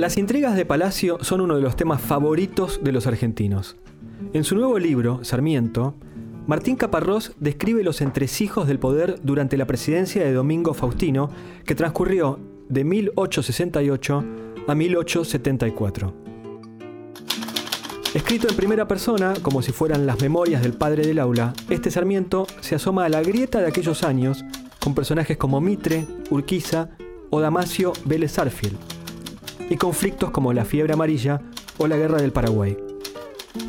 Las intrigas de Palacio son uno de los temas favoritos de los argentinos. En su nuevo libro, Sarmiento, Martín Caparrós describe los entresijos del poder durante la presidencia de Domingo Faustino, que transcurrió de 1868 a 1874. Escrito en primera persona, como si fueran las memorias del padre del aula, este Sarmiento se asoma a la grieta de aquellos años con personajes como Mitre, Urquiza o Damasio Vélez Arfield, y conflictos como la fiebre amarilla o la guerra del Paraguay.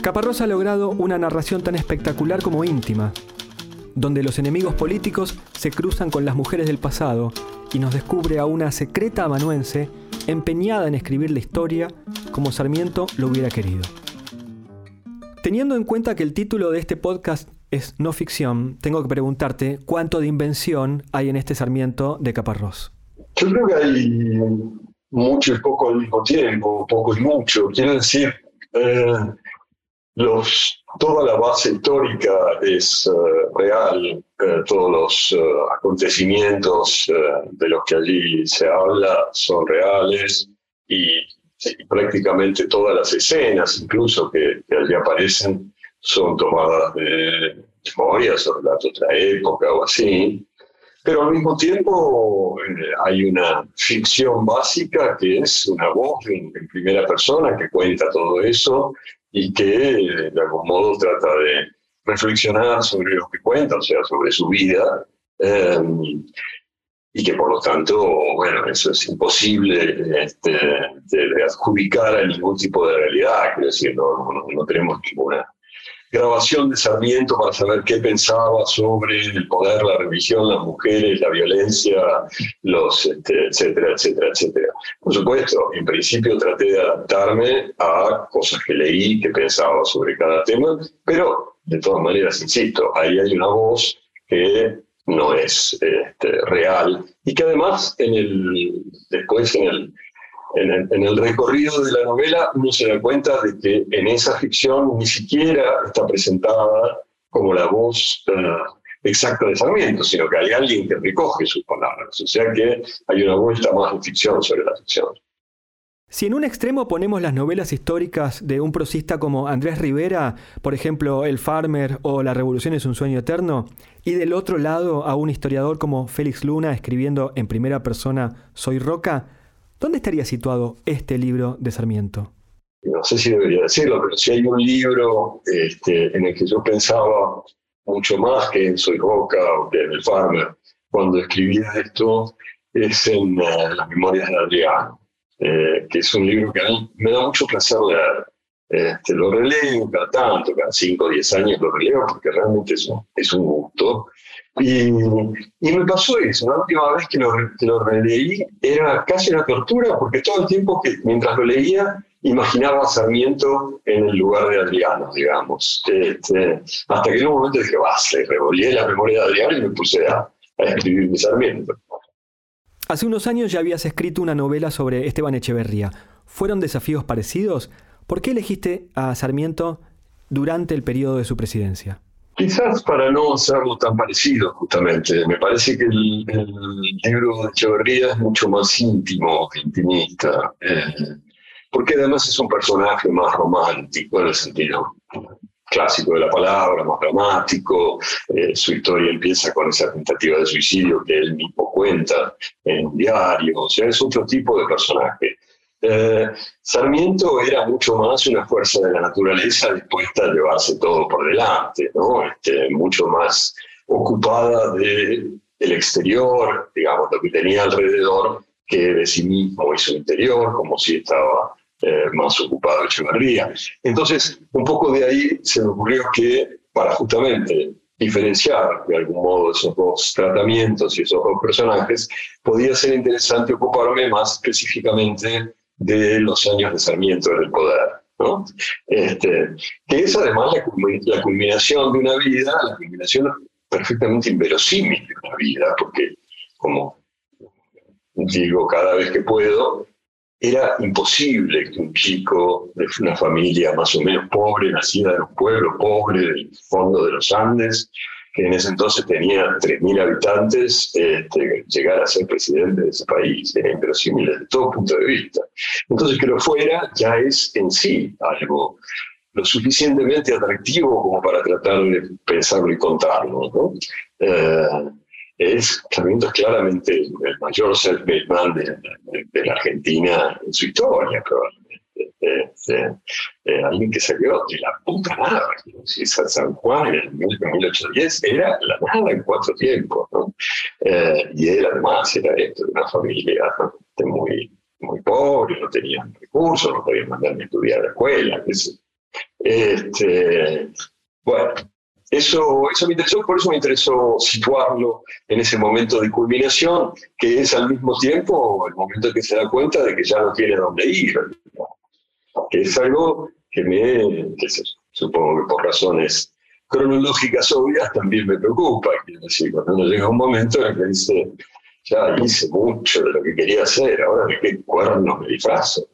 Caparrós ha logrado una narración tan espectacular como íntima, donde los enemigos políticos se cruzan con las mujeres del pasado y nos descubre a una secreta amanuense empeñada en escribir la historia como Sarmiento lo hubiera querido. Teniendo en cuenta que el título de este podcast es no ficción, tengo que preguntarte cuánto de invención hay en este Sarmiento de Caparrós. Yo creo que hay mucho y poco al mismo tiempo, poco y mucho. Quiero decir, eh, los, toda la base histórica es eh, real, eh, todos los acontecimientos de los que allí se habla son reales y, prácticamente todas las escenas, incluso que, que allí aparecen, son tomadas de memorias o relatos de la época o así. Pero al mismo tiempo eh, hay una ficción básica que es una voz en, primera persona que cuenta todo eso y que de algún modo trata de reflexionar sobre lo que cuenta, o sea, sobre su vida. Em, y que por lo tanto, bueno, eso es imposible este, de, adjudicar a ningún tipo de realidad, quiero decir, no, no tenemos ninguna grabación de Sarmiento para saber qué pensaba sobre el poder, la religión, las mujeres, la violencia, los, este, etcétera, etcétera, etcétera. Por supuesto, en principio traté de adaptarme a cosas que leí, que pensaba sobre cada tema, pero de todas maneras, insisto, ahí hay una voz que no es este, real y que además en el, después en el, en el, recorrido de la novela uno se da cuenta de que en esa ficción ni siquiera está presentada como la voz eh, exacta de Sarmiento, sino que hay alguien que recoge sus palabras. O sea que hay una vuelta más de ficción sobre la ficción. Si en un extremo ponemos las novelas históricas de un prosista como Andrés Rivera, por ejemplo El Farmer o La Revolución es un sueño eterno, y del otro lado a un historiador como Félix Luna escribiendo en primera persona Soy Roca, ¿Dónde estaría situado este libro de Sarmiento? No sé si debería decirlo, pero si hay un libro este, en el que yo pensaba mucho más que en Soy Roca o que en El Farmer, cuando escribía esto, es en eh, Las Memorias de Adriano, eh, que es un libro que a mí me da mucho placer leer. Este, lo releo cada tanto, cada 5 o 10 años lo releo porque realmente es un, es un gusto. Y, y, me pasó eso, la última vez que lo, que lo releí era casi una tortura porque todo el tiempo que mientras lo leía imaginaba a Sarmiento en el lugar de Adriano, digamos. Este, hasta que en un momento dije, basta, revolví la memoria de Adriano y me puse a, a escribir mi Sarmiento. Hace unos años ya habías escrito una novela sobre Esteban Echeverría. ¿Fueron desafíos parecidos? ¿Por qué elegiste a Sarmiento durante el periodo de su presidencia? Quizás para no hacerlo tan parecido, justamente. Me parece que el, libro de Echeverría es mucho más íntimo, intimista, eh, porque además es un personaje más romántico en el sentido clásico de la palabra, más dramático. Eh, su historia empieza con esa tentativa de suicidio que él mismo cuenta en un diario. O sea, es otro tipo de personaje. Eh, Sarmiento era mucho más una fuerza de la naturaleza dispuesta a llevarse todo por delante, ¿no? Este, mucho más ocupada del el exterior, digamos, lo que tenía alrededor, que de sí mismo y su interior, como si estaba eh, más ocupado Echeverría. Entonces, un poco de ahí se me ocurrió que para justamente diferenciar de algún modo esos dos tratamientos y esos dos personajes, podía ser interesante ocuparme más específicamente de los años de Sarmiento en el poder. ¿no? Este, que es además la, la culminación de una vida, la culminación perfectamente inverosímil de una vida, porque como digo cada vez que puedo, era imposible que un chico de una familia más o menos pobre, nacida en un pueblo pobre del fondo de los Andes, que en ese entonces tenía 3.000 habitantes, este, llegara a ser presidente de ese país. Era inverosímil desde todo punto de vista. Entonces, que lo fuera ya es en sí algo lo suficientemente atractivo como para tratar de pensarlo y contarlo. Eh, es, Sarmiento claramente el mayor self-made man de, la Argentina en su historia, probablemente. Alguien que salió de la puta nada. Si San Juan en 1810 era la nada en cuatro tiempos. ¿no? Eh, y él además era esto, de una familia muy, muy pobre, no tenían recursos, no podían mandarme a estudiar a la escuela. Este, bueno, eso, eso me interesó, por eso me interesó situarlo en ese momento de culminación, que es al mismo tiempo el momento en que se da cuenta de que ya no tiene dónde ir. Que es algo que me, supongo que por razones cronológicas obvias también me preocupa. Quiero decir, cuando uno llega un momento en el que dice, ya hice mucho de lo que quería hacer, ahora de qué cuernos me disfrazo.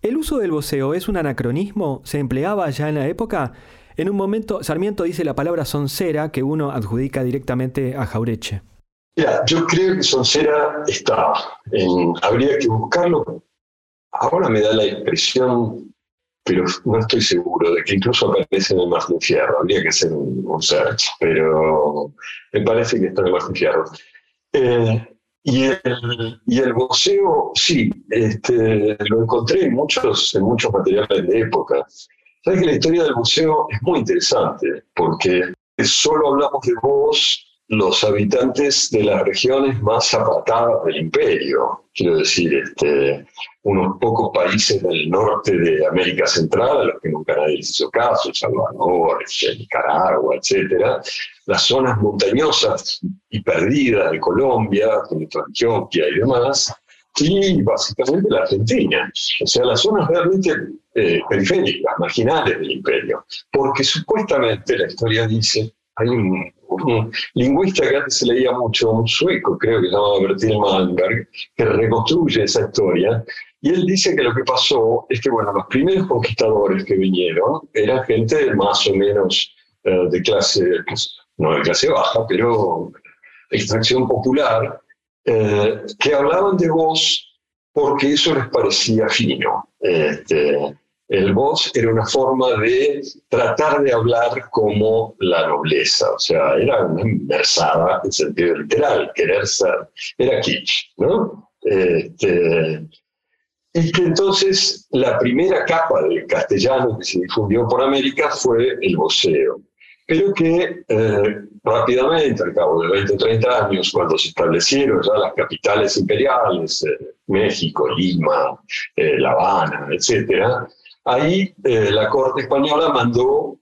¿El uso del voceo es un anacronismo? ¿Se empleaba ya en la época? En un momento, Sarmiento dice la palabra soncera que uno adjudica directamente a Jaureche. Mira, yo creo que soncera está. En, habría que buscarlo. Ahora me da la impresión, pero no estoy seguro, de que incluso aparece en el Margen Fierro. Habría que hacer un, search, pero me parece que está en el Margen Fierro. Eh, y el, y el voceo, sí, este, lo encontré en muchos, en muchos materiales de época. Sabes que la historia del museo es muy interesante porque solo hablamos de vos los habitantes de las regiones más apartadas del imperio, quiero decir, este, unos pocos países del norte de América Central, a los que nunca nadie hizo caso, Salvador, este, Nicaragua, etc. Las zonas montañosas y perdidas de Colombia, como Antioquia y demás, y básicamente la Argentina. O sea, las zonas realmente eh, periféricas, marginales del imperio. Porque supuestamente la historia dice, hay un, lingüista que antes se leía mucho, un sueco, creo que se llamaba Bertil Malmberg, que reconstruye esa historia. Y él dice que lo que pasó es que, bueno, los primeros conquistadores que vinieron eran gente más o menos eh, de clase, no de clase baja, pero extracción popular, eh, que hablaban de voz porque eso les parecía fino. Este, el voz era una forma de tratar de hablar como la nobleza, o sea, era una inversada en sentido literal, querer ser, era kitsch, ¿no? Este, y que entonces la primera capa del castellano que se difundió por América fue el voceo pero que eh, rápidamente, al cabo de 20 o 30 años, cuando se establecieron ya las capitales imperiales, eh, México, Lima, eh, La Habana, etc., ahí la corte española mandó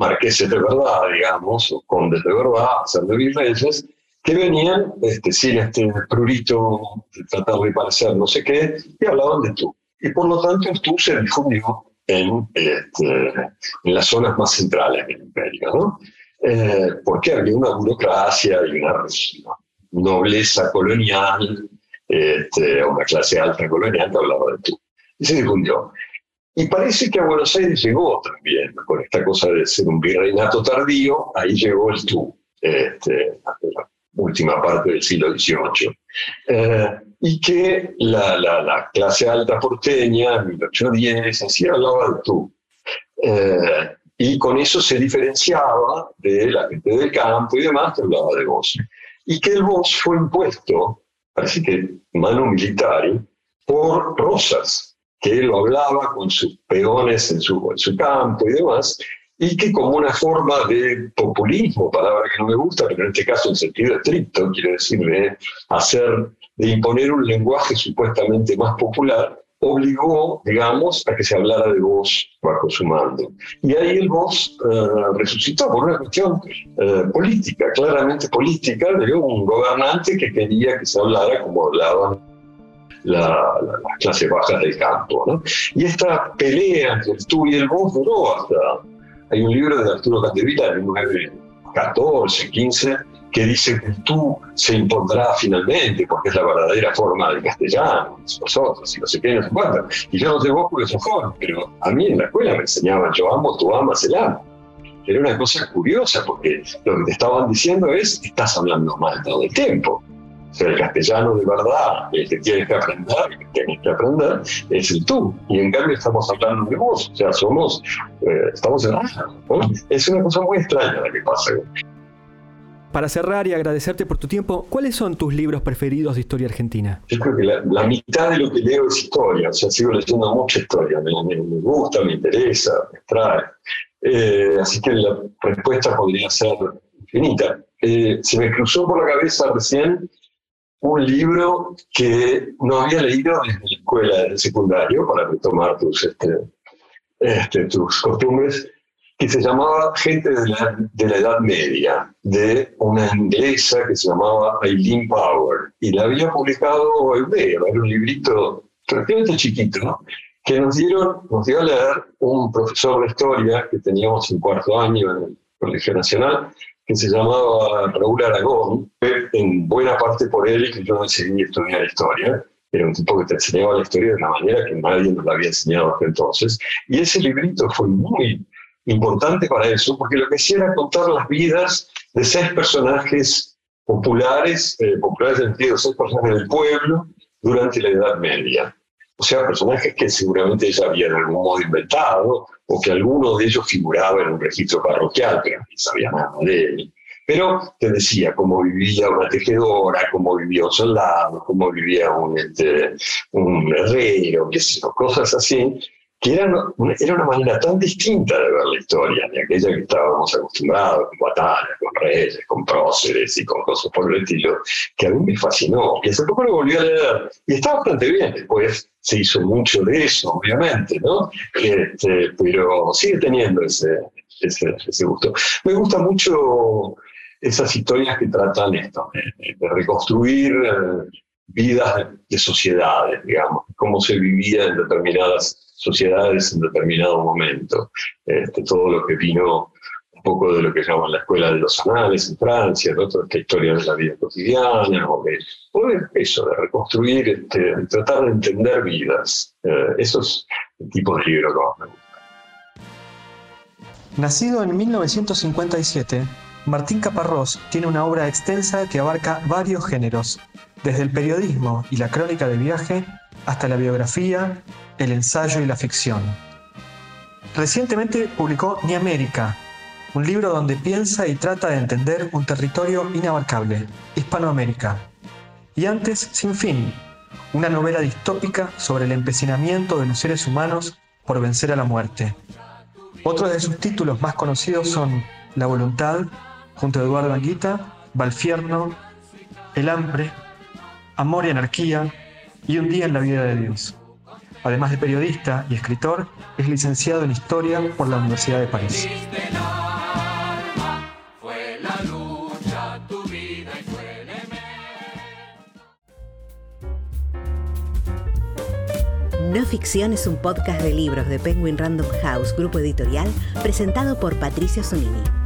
marqueses de verdad, digamos, o condes de verdad, virreyes, que venían este, sin este prurito de tratar de parecer no sé qué, y hablaban de tú. Y por lo tanto tú se difundió en, este, en las zonas más centrales del imperio, ¿no? Eh, porque había una burocracia y una nobleza colonial, este, una clase alta colonial que hablaba de tú. Y se difundió. Y parece que a Buenos Aires llegó también, con esta cosa de ser un virreinato tardío, ahí llegó el tú, este, la última parte del siglo XVIII y que la, la, clase alta porteña, en 1810, así hablaba de tú. Eh, y con eso se diferenciaba de la gente del campo y demás que hablaba de voz. Y que el voz fue impuesto, parece que mano militar, por Rosas, que él lo hablaba con sus peones en su, en su campo y demás, y que como una forma de populismo, palabra que no me gusta, pero en este caso en sentido estricto, quiere decir de hacer de imponer un lenguaje supuestamente más popular, obligó, digamos, a que se hablara de vos bajo su mando. Y ahí el vos eh, resucitó por una cuestión eh, política, claramente política, de un gobernante que quería que se hablara como hablaban la, las clases bajas del campo. ¿no? Y esta pelea entre el tú y el vos duró hasta... Hay un libro de Arturo Candevila de 1914, 15, que dice que tú se impondrá finalmente, porque es la verdadera forma del castellano, nosotros, y no sé qué, no sé cuánto. Y yo no sé vos porque sos joven, pero a mí en la escuela me enseñaban, yo amo, tú amas, el amo. Era una cosa curiosa, porque lo que te estaban diciendo es, estás hablando mal todo el tiempo. O sea, el castellano de verdad, el que tienes que aprender, el que tienes que aprender, es el tú. Y en cambio estamos hablando de vos, o sea, somos, eh, estamos en ¿no? Es una cosa muy extraña la que pasa. Para cerrar y agradecerte por tu tiempo, ¿cuáles son tus libros preferidos de historia argentina? Yo creo que la, mitad de lo que leo es historia, o sea, sigo leyendo mucha historia, me, gusta, me interesa, me trae. Eh, así que la respuesta podría ser infinita. Eh, se me cruzó por la cabeza recién un libro que no había leído desde la escuela, del secundario, para retomar tus, este, este, tus costumbres, que se llamaba Gente de la, de la, Edad Media, de una inglesa que se llamaba Eileen Power. Y la había publicado Eudeo, era un librito relativamente chiquito, que nos, dieron, nos dio a leer un profesor de historia que teníamos en cuarto año en el Colegio Nacional, que se llamaba Raúl Aragón, en buena parte por él que yo decidí estudiar historia. Era un tipo que te enseñaba la historia de una manera que nadie nos la había enseñado hasta entonces. Y ese librito fue muy importante para eso, porque lo que hacía era contar las vidas de seis personajes populares, eh, populares en el sentido de seis personajes del pueblo durante la Edad Media. O sea, personajes que seguramente ella había de algún modo inventado, o que alguno de ellos figuraba en un registro parroquial, pero no sabía nada de él. Pero te decía cómo vivía una tejedora, cómo vivía un soldado, cómo vivía un, este, herrero, qué sé cosas así, que era una, era una manera tan distinta de ver la historia de aquella que estábamos acostumbrados, con batallas, con reyes, con próceres y con cosas por el estilo, que a mí me fascinó. Y hace poco lo volví a leer y está bastante bien. Después se hizo mucho de eso, obviamente, ¿no? Este, pero sigue teniendo ese, gusto. Me gusta mucho esas historias que tratan esto, de, de reconstruir eh, vidas de sociedades, digamos, cómo se vivía en determinadas sociedades en determinado momento. Este, todo lo que vino un poco de lo que llaman la escuela de los anales en Francia, ¿no? toda esta historia de la vida cotidiana, o de, eso, de reconstruir, este, de tratar de entender vidas. Eh, eso es el tipo de libro que más me gusta. Nacido en 1957, Martín Caparrós tiene una obra extensa que abarca varios géneros, desde el periodismo y la crónica de viaje hasta la biografía, el ensayo y la ficción. Recientemente publicó Ni América, un libro donde piensa y trata de entender un territorio inabarcable, Hispanoamérica. Y antes, Sin Fin, una novela distópica sobre el empecinamiento de los seres humanos por vencer a la muerte. Otros de sus títulos más conocidos son La voluntad, junto a Eduardo Anguita, Valfierno, El hambre, Amor y anarquía y Un día en la vida de Dios. Además de periodista y escritor, es licenciado en Historia por la Universidad de París. No Ficción es un podcast de libros de Penguin Random House, grupo editorial, presentado por Patricio Zunini.